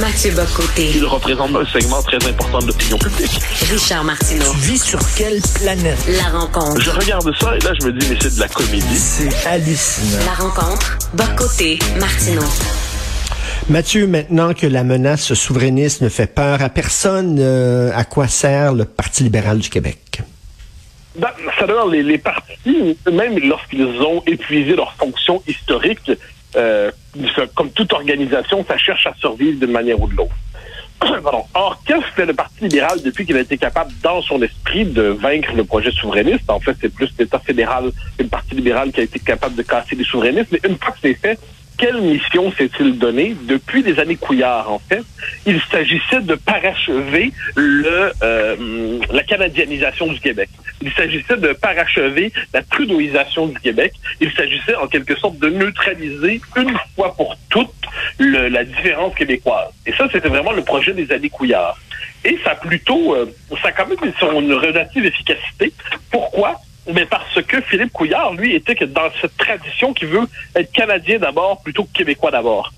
Mathieu Bocoté. Il représente un segment très important de l'opinion publique. Richard Martineau. Tu vis sur quelle planète? La rencontre. Je regarde ça et là, je me dis, mais c'est de la comédie. C'est hallucinant. La rencontre. Bocoté. Martineau. Mathieu, maintenant que la menace souverainiste ne fait peur à personne, euh, à quoi sert le Parti libéral du Québec? Ben, ça donne les, les partis, même lorsqu'ils ont épuisé leur fonction historique, euh, comme toute organisation, ça cherche à survivre d'une manière ou de l'autre. Or, qu'est-ce que fait le Parti libéral depuis qu'il a été capable, dans son esprit, de vaincre le projet souverainiste? En fait, c'est plus l'État fédéral le Parti libéral qui a été capable de casser les souverainistes. Mais une fois que c'est fait, quelle mission s'est-il donné depuis les années Couillard, en fait? Il s'agissait de parachever le, euh, la canadianisation du Québec. Il s'agissait de parachever la trudeauisation du Québec. Il s'agissait, en quelque sorte, de neutraliser une fois pour toutes la différence québécoise. Et ça, c'était vraiment le projet des années Couillard. Et ça a plutôt, euh, ça a quand même une relative efficacité. Pourquoi? Mais parce que Philippe Couillard, lui, était dans cette tradition qui veut être canadien d'abord plutôt que québécois d'abord.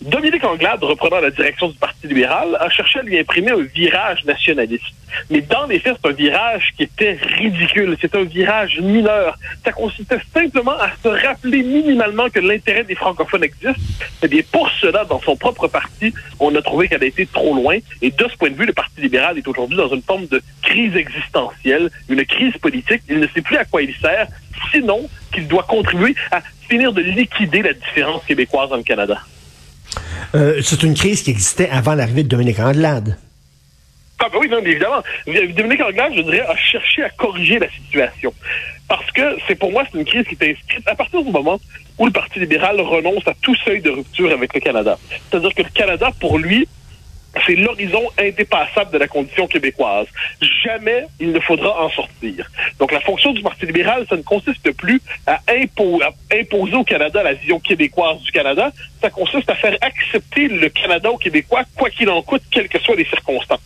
Dominique Anglade, reprenant la direction du Parti libéral, a cherché à lui imprimer un virage nationaliste. Mais dans les faits, c'est un virage qui était ridicule. C'est un virage mineur. Ça consistait simplement à se rappeler minimalement que l'intérêt des francophones existe. Et bien, pour cela, dans son propre parti, on a trouvé qu'elle a été trop loin. Et de ce point de vue, le Parti libéral est aujourd'hui dans une forme de crise existentielle, une crise politique. Il ne sait plus à quoi il sert, sinon qu'il doit contribuer à finir de liquider la différence québécoise dans le Canada. Euh, c'est une crise qui existait avant l'arrivée de Dominique Anglade. Ah ben oui, non, évidemment. Dominique Anglade, je dirais, a cherché à corriger la situation. Parce que c'est pour moi, c'est une crise qui est inscrite à partir du moment où le Parti libéral renonce à tout seuil de rupture avec le Canada. C'est-à-dire que le Canada, pour lui, c'est l'horizon indépassable de la condition québécoise. Jamais il ne faudra en sortir. Donc la fonction du Parti libéral, ça ne consiste plus à, imposer au Canada la vision québécoise du Canada, ça consiste à faire accepter le Canada aux Québécois, quoi qu'il en coûte, quelles que soient les circonstances.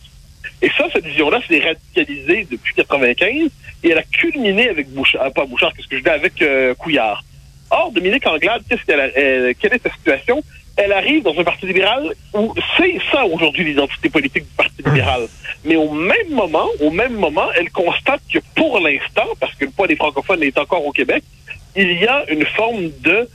Et ça, cette vision-là s'est radicalisée depuis 95 et elle a culminé avec Bouchard, pas Bouchard, qu'est-ce que je dis, avec euh, Couillard. Or, Dominique Anglade, qu'est-ce qu'elle euh, quelle est sa situation? Elle arrive dans un parti libéral où c'est ça aujourd'hui l'identité politique du parti libéral. Mais au même moment, au même moment, elle constate que pour l'instant, parce que le poids des francophones est encore au Québec, il y a une forme de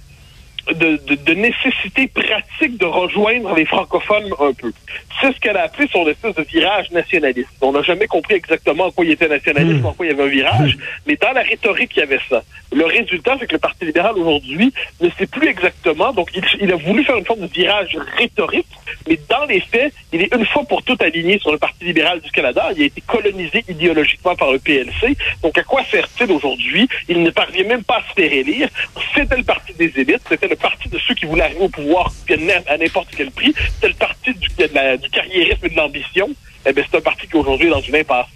de, de, de, nécessité pratique de rejoindre les francophones un peu. C'est ce qu'elle a appelé son espèce de virage nationaliste. On n'a jamais compris exactement en quoi il était nationaliste, mmh. en quoi il y avait un virage, mais dans la rhétorique, il y avait ça. Le résultat, c'est que le Parti libéral aujourd'hui ne sait plus exactement, donc il, il, a voulu faire une forme de virage rhétorique, mais dans les faits, il est une fois pour toutes aligné sur le Parti libéral du Canada. Il a été colonisé idéologiquement par le PLC. Donc à quoi sert-il aujourd'hui? Il ne parvient même pas à se faire élire. C'était le parti des élites, c'était le parti de ceux qui voulaient arriver au pouvoir à n'importe quel prix. C'était le parti du, du carriérisme et de l'ambition. Eh bien, c'est un parti qui aujourd'hui est dans une impasse.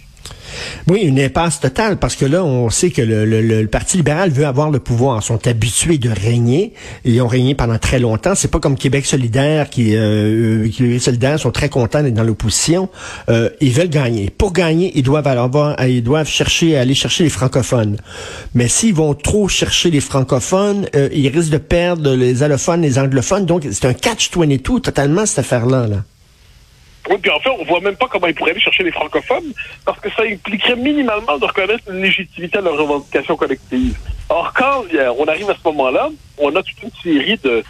Oui, une impasse totale, parce que là, on sait que le, Parti libéral veut avoir le pouvoir. Ils sont habitués de régner. Ils ont régné pendant très longtemps. C'est pas comme Québec solidaire, qui, euh, qui solidaires sont très contents d'être dans l'opposition. Euh, ils veulent gagner. Pour gagner, ils doivent avoir, ils doivent chercher, aller chercher les francophones. Mais s'ils vont trop chercher les francophones, euh, ils risquent de perdre les allophones, les anglophones. Donc, c'est un catch-22 totalement, cette affaire-là. Là. Oui, puis en fait, on voit même pas comment ils pourraient aller chercher les francophones, parce que ça impliquerait minimalement de reconnaître une légitimité de leur revendication collective. Or, quand on arrive à ce moment-là, on a toute une série de,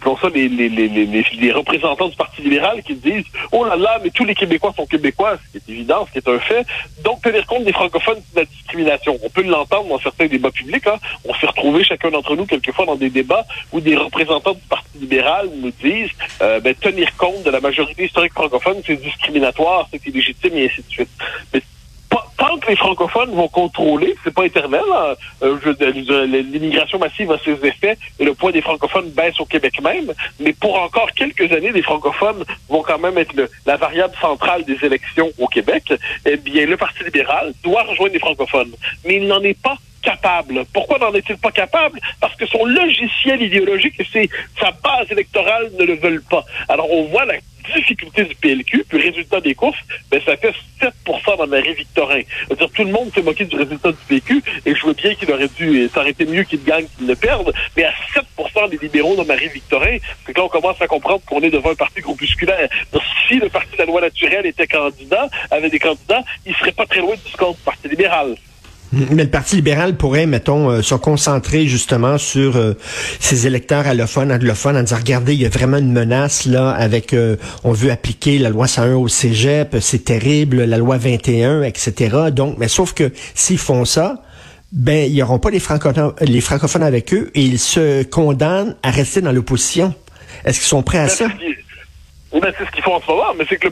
pour ça, les, les, les, les, représentants du Parti libéral qui disent Oh là là, mais tous les Québécois sont Québécois, ce qui est évident, ce qui est un fait. Donc, tenir compte des francophones, c'est la discrimination. On peut l'entendre dans certains débats publics. Hein. On s'est retrouvé chacun d'entre nous quelquefois dans des débats où des représentants du Parti libéral nous disent euh, ben, tenir compte de la majorité historique francophone, c'est discriminatoire, c'est illégitime et ainsi de suite. Tant que les francophones vont contrôler, c'est pas éternel, hein, euh, l'immigration massive a ses effets et le poids des francophones baisse au Québec même, mais pour encore quelques années, les francophones vont quand même être la variable centrale des élections au Québec, eh bien, le Parti libéral doit rejoindre les francophones. Mais il n'en est pas capable. Pourquoi n'en est-il pas capable? Parce que son logiciel idéologique et sa base électorale ne le veulent pas. Alors, on voit la difficulté du PLQ, puis résultat des courses, ben, ça fait 7% dans Marie-Victorin. dire tout le monde s'est moqué du résultat du PLQ, et je veux bien qu'il aurait dû, ça aurait été mieux qu'il gagne qu'il ne perde, mais à 7 tant les libéraux de Marie-Victorin, c'est que là, on commence à comprendre qu'on est devant un parti groupusculaire. Donc, si le Parti de la loi naturelle était candidat, avait des candidats, il serait pas très loin du score du Parti libéral. Mais le Parti libéral pourrait, mettons, euh, se concentrer justement sur euh, ses électeurs allophones, anglophones, en disant, regardez, il y a vraiment une menace là avec, euh, on veut appliquer la loi 101 au cégep, c'est terrible, la loi 21, etc. Donc, mais sauf que s'ils font ça, ben, ils n'auront pas les francophones, les francophones avec eux et ils se condamnent à rester dans l'opposition. Est-ce qu'ils sont prêts à ça? Ben, c'est ce qu'ils font en ce moment, mais c'est que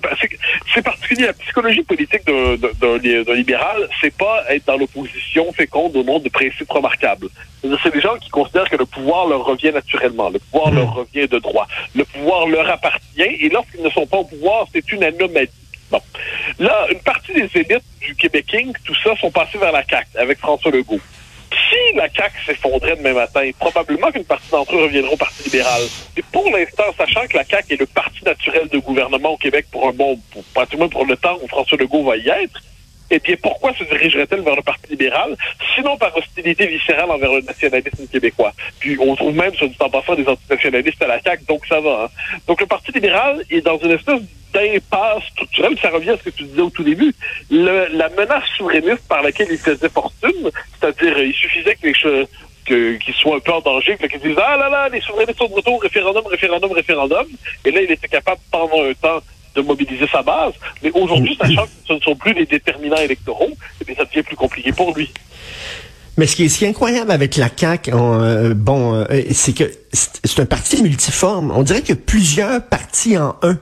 c'est particulier. La psychologie politique d'un libéral, c'est pas être dans l'opposition féconde au nom de principes remarquables. C'est des gens qui considèrent que le pouvoir leur revient naturellement, le pouvoir leur revient de droit, le pouvoir leur appartient, et lorsqu'ils ne sont pas au pouvoir, c'est une anomalie. Bon. Là, une partie des élites du Québec King, tout ça, sont passés vers la CAQ avec François Legault si la CAQ s'effondrait demain matin, probablement qu'une partie d'entre eux reviendront au Parti libéral. Et pour l'instant, sachant que la CAQ est le parti naturel de gouvernement au Québec pour un bon, pour, pratiquement pour le temps où François Legault va y être, eh bien, pourquoi se dirigerait-elle vers le Parti libéral, sinon par hostilité viscérale envers le nationalisme québécois? Puis on trouve même, sur du temps passant, des antinationalistes à la CAQ, donc ça va. Hein? Donc le Parti libéral est dans une espèce d'impasse structurelle, ça revient à ce que tu disais au tout début. Le, la menace souverainiste par laquelle il faisait fortune, c'est-à-dire il suffisait que les choses qu'ils soient un peu en danger, qu'ils disent Ah là là, les souverainistes sont de retour, référendum, référendum, référendum. Et là, il était capable pendant un temps de mobiliser sa base. Mais aujourd'hui, sachant que ce ne sont plus les déterminants électoraux, eh ça devient plus compliqué pour lui. Mais ce qui est, incroyable avec la CAQ, euh, bon, euh, c'est que c'est un parti multiforme. On dirait qu'il y a plusieurs partis en un.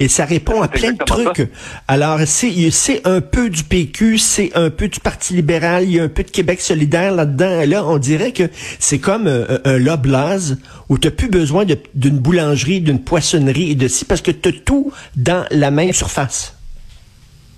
Et ça répond à plein de trucs. Alors, c'est un peu du PQ, c'est un peu du Parti libéral, il y a un peu de Québec solidaire là-dedans. Là, on dirait que c'est comme euh, un loblaz où tu n'as plus besoin d'une boulangerie, d'une poissonnerie et de ci, parce que tu as tout dans la même surface.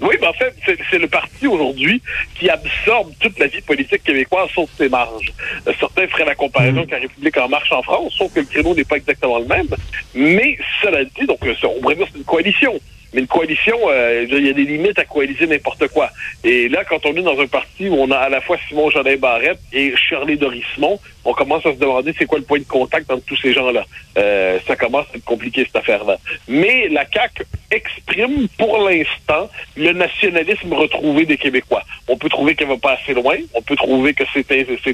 Oui, ben en fait, c'est le parti aujourd'hui qui absorbe toute la vie politique québécoise sauf ses marges. Euh, certains feraient la comparaison mmh. avec la République en marche en France, sauf que le créneau n'est pas exactement le même. Mais cela dit, donc euh, on pourrait dire c'est une coalition. Mais une coalition, euh, il y a des limites à coaliser n'importe quoi. Et là, quand on est dans un parti où on a à la fois Simon Jolin Barrette et Shirley Dorismont, on commence à se demander c'est quoi le point de contact entre tous ces gens-là. Euh, ça commence à être compliqué cette affaire-là. Mais la CAQ exprime pour l'instant le nationalisme retrouvé des Québécois. On peut trouver qu'elle va pas assez loin, on peut trouver que c'est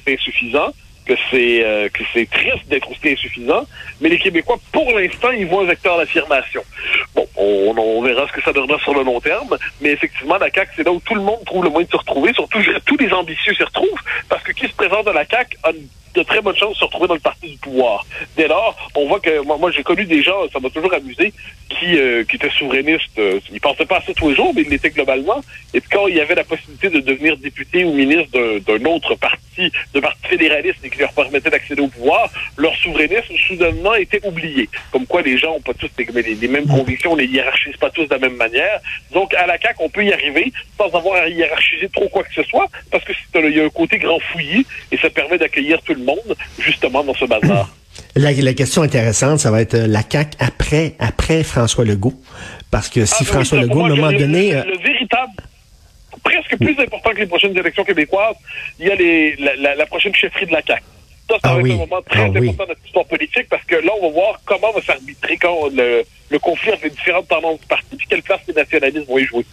insuffisant, que c'est euh, que c'est triste d'être aussi insuffisant, mais les Québécois, pour l'instant, ils voient un vecteur d'affirmation. Bon, on, verra ce que ça donnera sur le long terme, mais effectivement, la CAQ, c'est là où tout le monde trouve le moyen de se retrouver, surtout tous les ambitieux s'y retrouvent, parce que qui se présente à la CAQ a de très bonnes chances de se retrouver dans le parti du pouvoir. Dès lors, on voit que moi j'ai connu des gens, ça m'a toujours amusé, qui, euh, qui étaient souverainistes. Euh, ils pensaient pas à ça tous les jours, mais ils l'étaient globalement. Et quand il y avait la possibilité de devenir député ou ministre d'un autre parti, de parti fédéraliste et qui leur permettait d'accéder au pouvoir, leur souverainisme soudainement était oublié. Comme quoi les gens ont pas tous les, les mêmes convictions, on les hiérarchise pas tous de la même manière. Donc à la CAQ, on peut y arriver sans avoir à hiérarchiser trop quoi que ce soit, parce que il y a un côté grand fouillis et ça permet d'accueillir tout le monde justement dans ce bazar. La, la, question intéressante, ça va être euh, la CAQ après, après François Legault. Parce que si ah, François Legault, à un moment donné... Le, euh, véritable presque plus important que les prochaines élections québécoises, il y a les, la, la, prochaine chefferie de la CAQ. Ça, ça ah va être un moment très ah important dans notre histoire politique parce que là, on va voir comment va s'arbitrer quand le, le conflit entre les différentes tendances du parti puis quelle place les nationalistes vont y jouer.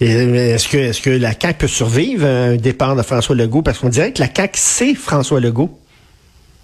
Est-ce que, est-ce que la CAQ peut survivre un départ de François Legault? Parce qu'on dirait que la CAQ, c'est François Legault.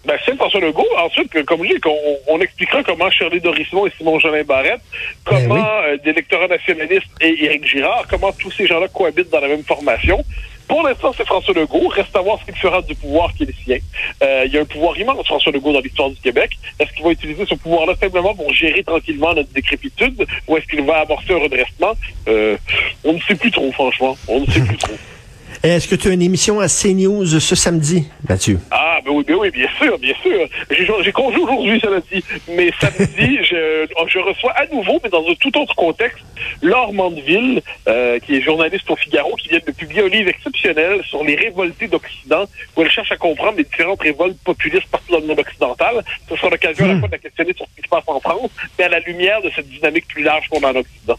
Ben, c'est François Legault. Ensuite, comme je dis, on, on expliquera comment Shirley Dorismont et Simon Jolin Barrette, ben comment euh, des électorats nationalistes et Éric Girard, comment tous ces gens-là cohabitent dans la même formation. Pour l'instant, c'est François Legault. Reste à voir ce qu'il fera du pouvoir qui est le sien. Euh, il y a un pouvoir immense, François Legault, dans l'histoire du Québec. Est-ce qu'il va utiliser ce pouvoir-là simplement pour gérer tranquillement notre décrépitude ou est-ce qu'il va amorcer un redressement? Euh, on ne sait plus trop, franchement. On ne sait plus trop. Est-ce que tu as une émission à CNews ce samedi, Mathieu? Ah, ben oui, ben oui, bien sûr, bien sûr. J'ai congé aujourd'hui, ça dit. Mais samedi, je, je, reçois à nouveau, mais dans un tout autre contexte, Laure Mandeville, euh, qui est journaliste au Figaro, qui vient de publier un livre exceptionnel sur les révoltés d'Occident, où elle cherche à comprendre les différentes révoltes populistes partout dans le monde occidental. Ce sera l'occasion à la hmm. fois de la questionner sur ce qui se passe en France, mais à la lumière de cette dynamique plus large qu'on a en Occident.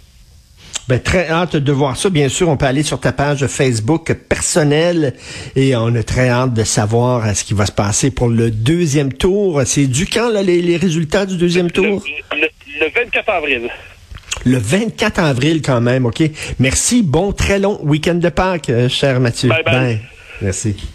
Ben, très hâte de voir ça. Bien sûr, on peut aller sur ta page Facebook personnelle et on a très hâte de savoir euh, ce qui va se passer pour le deuxième tour. C'est du quand, là, les, les résultats du deuxième tour? Le, le- le 24 avril. Le 24 avril, quand même, OK? Merci. Bon, très long week-end de Pâques, euh, cher Mathieu. Bye bye. Merci.